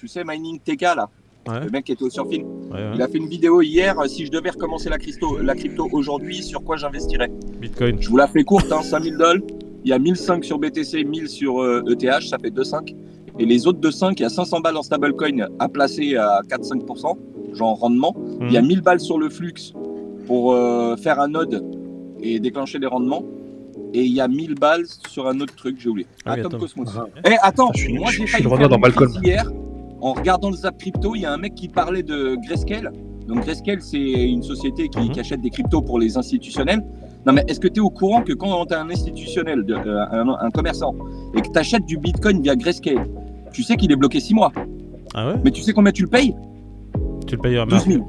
Tu sais, Mining TK, là, Ouais. le mec qui était au surfing. Ouais, ouais. Il a fait une vidéo hier. euh, Si je devais recommencer la crypto, la crypto aujourd'hui, sur quoi j'investirais Bitcoin. Je vous la fais courte, hein, 5000 dollars. Il y a 1005 sur BTC, 1000 sur euh, ETH, ça fait 2,5. Et les autres 2,5, il y a 500 balles en stablecoin à placer à 4-5%, genre rendement. Il y a Mhm. 1000 balles sur le flux pour euh, faire un node et déclencher les rendements. Et il y a 1000 balles sur un autre truc, j'ai oublié. Ah Atom attends. Cosmos. Ah. Eh, attends, Je suis- moi j'ai je failli faire dans une crise hier. En regardant le Zap Crypto, il y a un mec qui parlait de Grayscale. Donc Grayscale, c'est une société qui, Mhm. qui achète des cryptos pour les institutionnels. Non mais est-ce que tu es au courant que quand tu es un institutionnel, de- euh, un, un commerçant, et que tu achètes du Bitcoin via Grayscale, tu sais qu'il est bloqué 6 mois. Ah ouais? Mais tu sais combien tu le payes? Tu le payes à 12 000.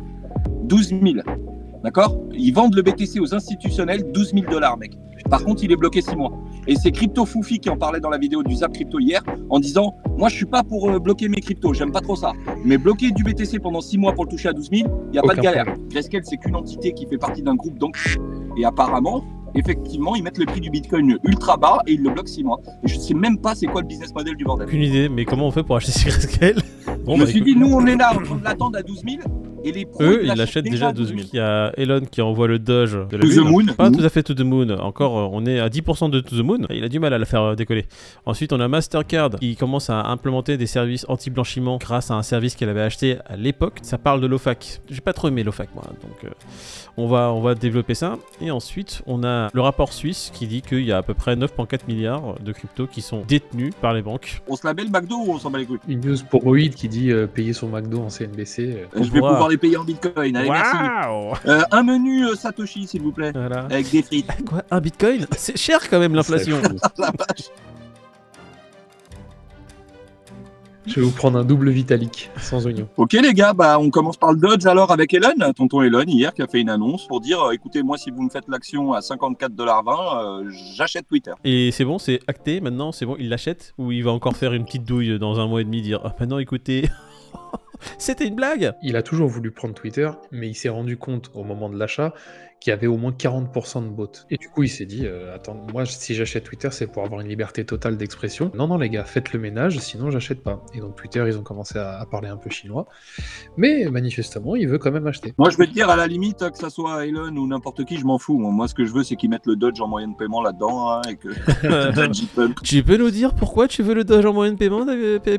12 000. D'accord? Ils vendent le BTC aux institutionnels 12 000 dollars, mec. Par contre, il est bloqué 6 mois. Et c'est Crypto Foufi qui en parlait dans la vidéo du Zap Crypto hier en disant Moi, je suis pas pour euh, bloquer mes cryptos, j'aime pas trop ça. Mais bloquer du BTC pendant 6 mois pour le toucher à 12 000, il n'y a pas de galère. Grayscale, c'est qu'une entité qui fait partie d'un groupe, donc. Et apparemment, effectivement, ils mettent le prix du Bitcoin ultra bas et ils le bloquent 6 mois. Et je sais même pas c'est quoi le business model du bordel. Aucune idée, mais comment on fait pour acheter ces grayscale? Bon, je me bah, suis écoute. dit, nous, on est là de l'attendre à 12 000 et les pros, Eux, ils l'achètent déjà à 12 000. Il y a Elon qui envoie le Doge de la To the lune. moon. Pas tout à fait to the moon. Encore, euh, on est à 10% de to the moon. Il a du mal à la faire euh, décoller. Ensuite, on a Mastercard qui commence à implémenter des services anti-blanchiment grâce à un service qu'elle avait acheté à l'époque. Ça parle de l'OFAC. J'ai pas trop aimé l'OFAC, moi. Donc, euh, on, va, on va développer ça. Et ensuite, on a le rapport suisse qui dit qu'il y a à peu près 9,4 milliards de cryptos qui sont détenus par les banques. On se la met le McDo ou on s'en bat les couilles? Une news pour Moïd qui dit euh, payer son McDo en CNBC. euh, Je vais pouvoir les payer en bitcoin. Allez, merci. Waouh Euh, un menu euh, Satoshi, s'il vous plaît, Voilà. avec des frites. Quoi Un bitcoin? C'est cher quand même l'inflation. Je vais vous prendre un double Vitalik sans oignon. Ok les gars, bah on commence par le Dodge alors avec Elon, tonton Elon hier qui a fait une annonce pour dire euh, écoutez moi si vous me faites l'action à 54,20$, euh, j'achète Twitter. Et c'est bon, c'est acté maintenant, c'est bon, il l'achète? Ou il va encore faire une petite douille dans un mois et demi, dire Ah, maintenant écoutez, c'était une blague Il a toujours voulu prendre Twitter, mais il s'est rendu compte au moment de l'achat qu'il y avait au moins 40% de bots. Et du coup, il s'est dit euh, Attends, moi, si j'achète Twitter, c'est pour avoir une liberté totale d'expression. Non, non, les gars, faites le ménage, sinon j'achète pas. Et donc, Twitter, ils ont commencé à, à parler un peu chinois. Mais manifestement, il veut quand même acheter. Moi je vais te dire à la limite que ça soit Elon ou n'importe qui, je m'en fous. Moi ce que je veux c'est qu'ils mettent le Dodge en moyen de paiement là-dedans hein, et que Dodge, Tu peux nous dire pourquoi tu veux le Doge en moyen de paiement,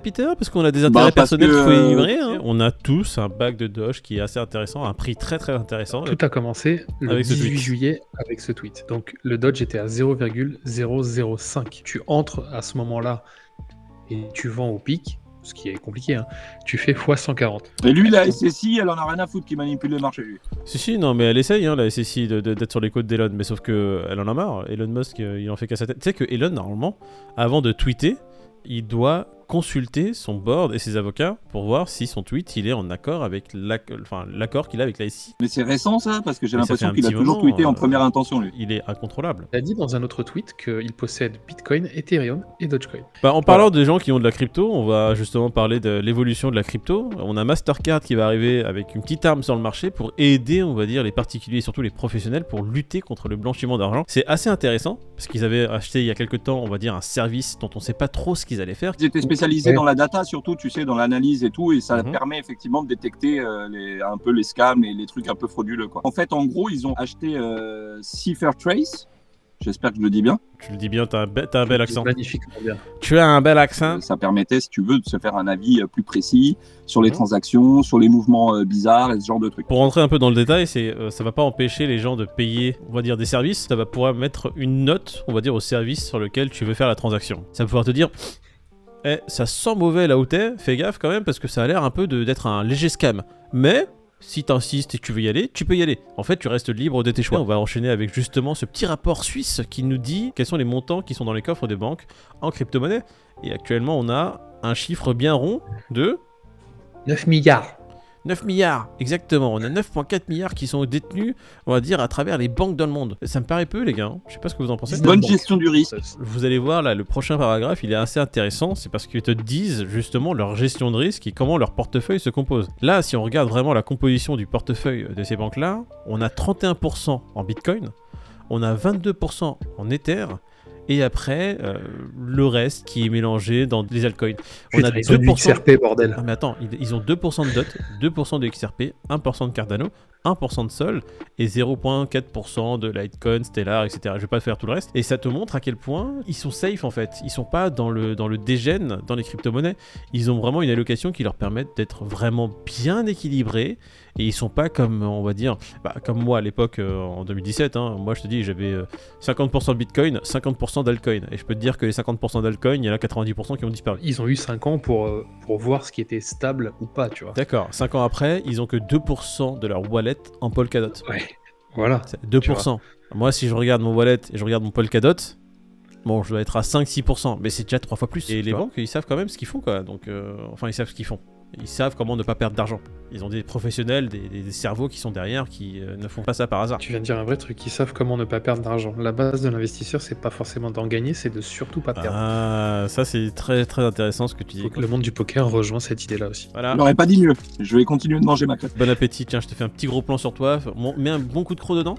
Peter? Parce qu'on a des intérêts Bah, personnels que, qu'il faut livrer. Hein. On a tous un bac de Doge qui est assez intéressant, à un prix très très intéressant. Tout a commencé le Avec ce 18 tweet. juillet avec ce tweet. Donc le Dodge était à 0,005. Tu entres à ce moment-là et tu vends au pic, ce qui est compliqué. hein. Tu fais x140. Et lui la SSI, elle en a rien à foutre qui manipule le marché. lui. Si, si, non, mais elle essaye, hein, la SSI, de- de- d'être sur les côtes d'Elon, mais sauf que elle en a marre. Elon Musk, euh, il en fait qu'à sa tête. Tu sais que Elon, normalement, avant de tweeter, il doit consulter son board et ses avocats pour voir si son tweet il est en accord avec enfin, l'accord qu'il a avec la SEC. Mais c'est récent ça parce que j'ai l'impression qu'il a toujours moment, tweeté en euh, première intention lui. Il est incontrôlable. Il a dit dans un autre tweet qu'il possède Bitcoin, Ethereum et Dogecoin. Bah, en parlant des gens qui ont de la crypto, on va justement parler de l'évolution de la crypto. On a Mastercard qui va arriver avec une petite arme sur le marché pour aider, on va dire, les particuliers et surtout les professionnels pour lutter contre le blanchiment d'argent. C'est assez intéressant parce qu'ils avaient acheté il y a quelques temps, on va dire, un service dont on sait pas trop ce qu'ils allaient faire. Ils étaient spécialisés Ouais. dans la data surtout, tu sais, dans l'analyse et tout, et ça Mhm. permet effectivement de détecter euh, les, un peu les scams et les trucs un peu frauduleux. Quoi. En fait, en gros, ils ont acheté euh, Cipher Trace. J'espère que je le dis bien. Tu le dis bien, t'as un, be- t'as un bel accent. Magnifiquement bien. Tu as un bel accent. Ça permettait, si tu veux, de se faire un avis euh, plus précis sur les Mhm. transactions, sur les mouvements euh, bizarres et ce genre de trucs. Pour rentrer un peu dans le détail, c'est euh, ça va pas empêcher les gens de payer, on va dire, des services. Ça va pouvoir mettre une note, on va dire, au service sur lequel tu veux faire la transaction. Ça va pouvoir te dire, eh, ça sent mauvais là où t'es, fais gaffe quand même parce que ça a l'air un peu de- d'être un léger scam. Mais si t'insistes et que tu veux y aller, tu peux y aller. En fait, tu restes libre de tes choix. On va enchaîner avec justement ce petit rapport suisse qui nous dit quels sont les montants qui sont dans les coffres des banques en crypto-monnaie. Et actuellement, on a un chiffre bien rond de 9 milliards. 9 milliards, exactement. On a 9,4 milliards qui sont détenus, on va dire, à travers les banques dans le monde. Ça me paraît peu, les gars. hein. Je sais pas ce que vous en pensez. 19 Bonne gestion du risque. Vous allez voir là, le prochain paragraphe, il est assez intéressant. C'est parce qu'ils te disent justement leur gestion de risque et comment leur portefeuille se compose. Là, si on regarde vraiment la composition du portefeuille de ces banques-là, on a 31% en Bitcoin, on a 22% en Ether et après euh, le reste qui est mélangé dans les altcoins. On a ils ont du 2%. XRP, bordel. Ah, mais attends, ils, ils ont 2% de DOT, 2% de XRP, 1% de Cardano, 1% de Sol et 0.4% de Litecoin, Stellar, etc. Je vais pas faire tout le reste. Et ça te montre à quel point ils sont safe en fait. Ils sont pas dans le, dans le dégène dans les crypto-monnaies. Ils ont vraiment une allocation qui leur permet d'être vraiment bien équilibrés. Et ils sont pas comme, on va dire, bah, comme moi à l'époque euh, en 2017. hein. Moi je te dis, j'avais euh, 50% de Bitcoin, 50% d'altcoin. Et je peux te dire que les 50% d'altcoin, il y en a 90% qui ont disparu. Ils ont eu 5 ans pour, euh, pour voir ce qui était stable ou pas, tu vois. D'accord, 5 ans après, ils ont que 2% de leur wallet en Polkadot. Ouais, voilà. C'est 2%. Moi, si je regarde mon wallet et je regarde mon Polkadot, bon, je dois être à 5-6%, mais c'est déjà 3 fois plus. Et les banques, ils savent quand même ce qu'ils font, quoi. Donc, euh, enfin, ils savent ce qu'ils font. Ils savent comment ne pas perdre d'argent. Ils ont des professionnels, des, des- des cerveaux qui sont derrière, qui euh, ne font pas ça par hasard. Tu viens de dire un vrai truc, ils savent comment ne pas perdre d'argent. La base de l'investisseur, c'est pas forcément d'en gagner, c'est de surtout pas perdre. Ah, ça c'est très très intéressant ce que tu dis. Le monde du poker rejoint cette idée-là aussi. Voilà. Je n'aurais pas dit mieux. Je vais continuer de manger ma crêpe. Bon appétit, tiens, je te fais un petit gros plan sur toi. Mets un bon coup de croc dedans.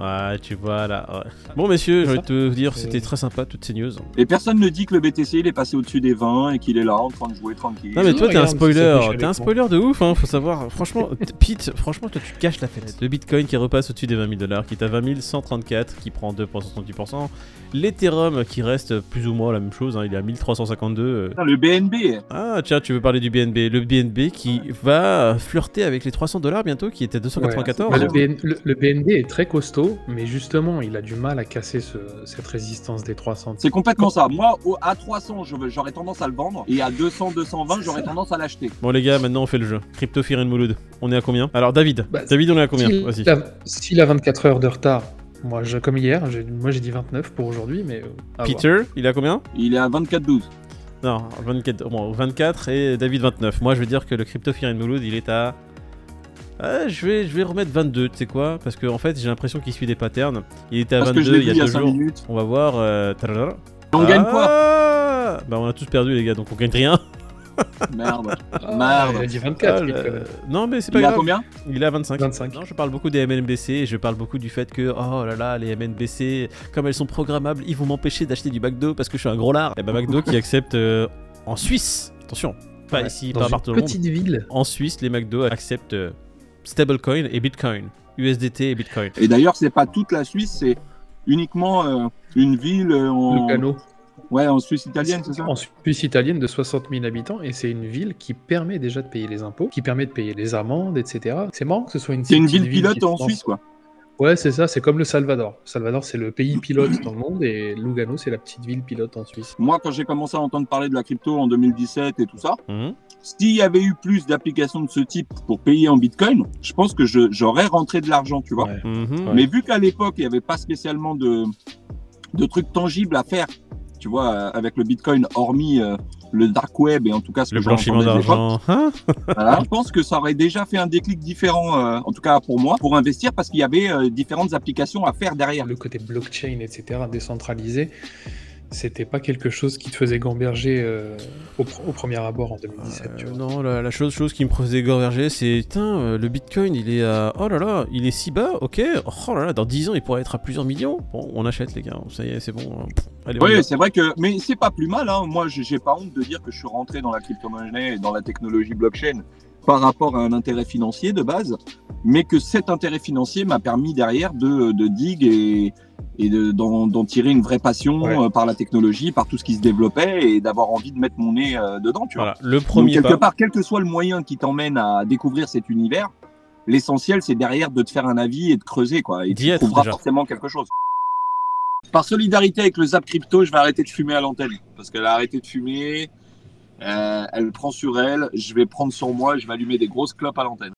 Ouais, tu vois là. ouais. Bon, messieurs, j'ai envie de te dire, c'était très sympa toutes ces news. Et personne ne dit que le BTC il est passé au-dessus des 20 et qu'il est là en train de jouer tranquille. Non mais toi t'es un spoiler, t'es un spoiler de ouf, hein, faut savoir. Franchement, Pete, franchement toi tu gâches la fête. Le Bitcoin qui repasse au-dessus des 20 000 dollars, qui est à 20 134, qui prend 2,70%. L'Ethereum qui reste plus ou moins la même chose, hein, il est à 1352. euh. Putain, Le BNB, Ah tiens, tu veux parler du BNB. Le BNB qui va flirter avec les 300 dollars bientôt, qui était à 294. Bah, le, BN le- le BNB est très costaud, mais justement, il a du mal à casser ce- cette résistance des 300. c'est complètement ça. Moi, au- à 300, je veux- j'aurais tendance à le vendre. Et à 200, 220, j'aurais tendance à l'acheter. Bon les gars, maintenant on fait le jeu. Crypto Fear and Mouloud. On est à combien? Alors David, Bah, David on est à combien? S'il a, s'il a 24 heures de retard, moi, je, comme hier, moi j'ai dit 29 pour aujourd'hui, mais. euh, voir. Peter, il est à combien? Il est à 24-12. Non, 24, bon, 24 et David 29. Moi, je vais dire que le Crypto Fear and Mouloud, il est à. Ah, je, vais, je vais remettre 22, tu sais quoi? Parce que en fait, j'ai l'impression qu'il suit des patterns. Il était à Parce que 22 je l'ai il y il a a deux 5 jours. minutes. On va voir. euh. On gagne quoi? Ah Bah, on a tous perdu, les gars, donc on gagne rien. Merde. Ah, Merde. Il a dit 24. Ah. Non, mais c'est pas Il est à grave. combien? Il est à 25. 25. Non, je parle beaucoup des MNBC et je parle beaucoup du fait que, oh là là, les MNBC, comme elles sont programmables, ils vont m'empêcher d'acheter du McDo parce que je suis un gros lard. Et bah, McDo qui accepte euh, en Suisse, attention, pas Ouais, ici, dans pas petite ville. En Suisse, les McDo acceptent euh, stablecoin et Bitcoin, USDT et Bitcoin. Et d'ailleurs, c'est pas toute la Suisse, c'est uniquement euh, une ville euh, en... Lugano. Ouais, en Suisse italienne, c'est ça? En Suisse italienne de 60 000 habitants, et c'est une ville qui permet déjà de payer les impôts, qui permet de payer les amendes, etc. C'est marrant que ce soit une C'est une ville pilote en se Suisse, quoi. Ouais, c'est ça, c'est comme le Salvador. Salvador, c'est le pays pilote dans le monde, et Lugano, c'est la petite ville pilote en Suisse. Moi, quand j'ai commencé à entendre parler de la crypto en 2017 et tout ça, Mhm. s'il y avait eu plus d'applications de ce type pour payer en Bitcoin, je pense que j'aurais rentré de l'argent, tu vois. Ouais. Ouais. Mais vu qu'à l'époque, il n'y avait pas spécialement de, de trucs tangibles à faire, tu vois, euh, avec le Bitcoin, hormis euh, le dark web et en tout cas ce Le que blanchiment d'argent. Hein voilà, je pense que ça aurait déjà fait un déclic différent, euh, en tout cas pour moi, pour investir parce qu'il y avait euh, différentes applications à faire derrière. Le côté blockchain, etc., décentralisé, c'était pas quelque chose qui te faisait gamberger euh, au, pr- au premier abord en 2017. tu Euh, vois. non, la, la chose, chose qui me faisait gorger, c'est putain, euh, le Bitcoin, il est à. Oh là là, il est si bas, ok. Oh là là, dans 10 ans, il pourrait être à plusieurs millions. Bon, on achète, les gars, ça y est, c'est bon. hein. Pff, Allez. Oui, c'est vrai que, mais c'est pas plus mal. Hein. Moi, j'ai j'ai pas honte de dire que je suis rentré dans la crypto-monnaie et dans la technologie blockchain par rapport à un intérêt financier de base, mais que cet intérêt financier m'a permis derrière de, de dig et, et de- d'en d'en tirer une vraie passion Ouais. euh, par la technologie, par tout ce qui se développait et d'avoir envie de mettre mon nez euh, dedans. Tu vois. Voilà, le Donc, premier quelque pas. part, quel que soit le moyen qui t'emmène à découvrir cet univers, l'essentiel, c'est derrière de te faire un avis et de creuser, quoi. Et tu trouveras déjà. forcément quelque chose. Par solidarité avec le Zap Crypto, je vais arrêter de fumer à l'antenne. Parce qu'elle a arrêté de fumer. euh, elle prend sur elle. Je vais prendre sur moi. Je vais allumer des grosses clopes à l'antenne.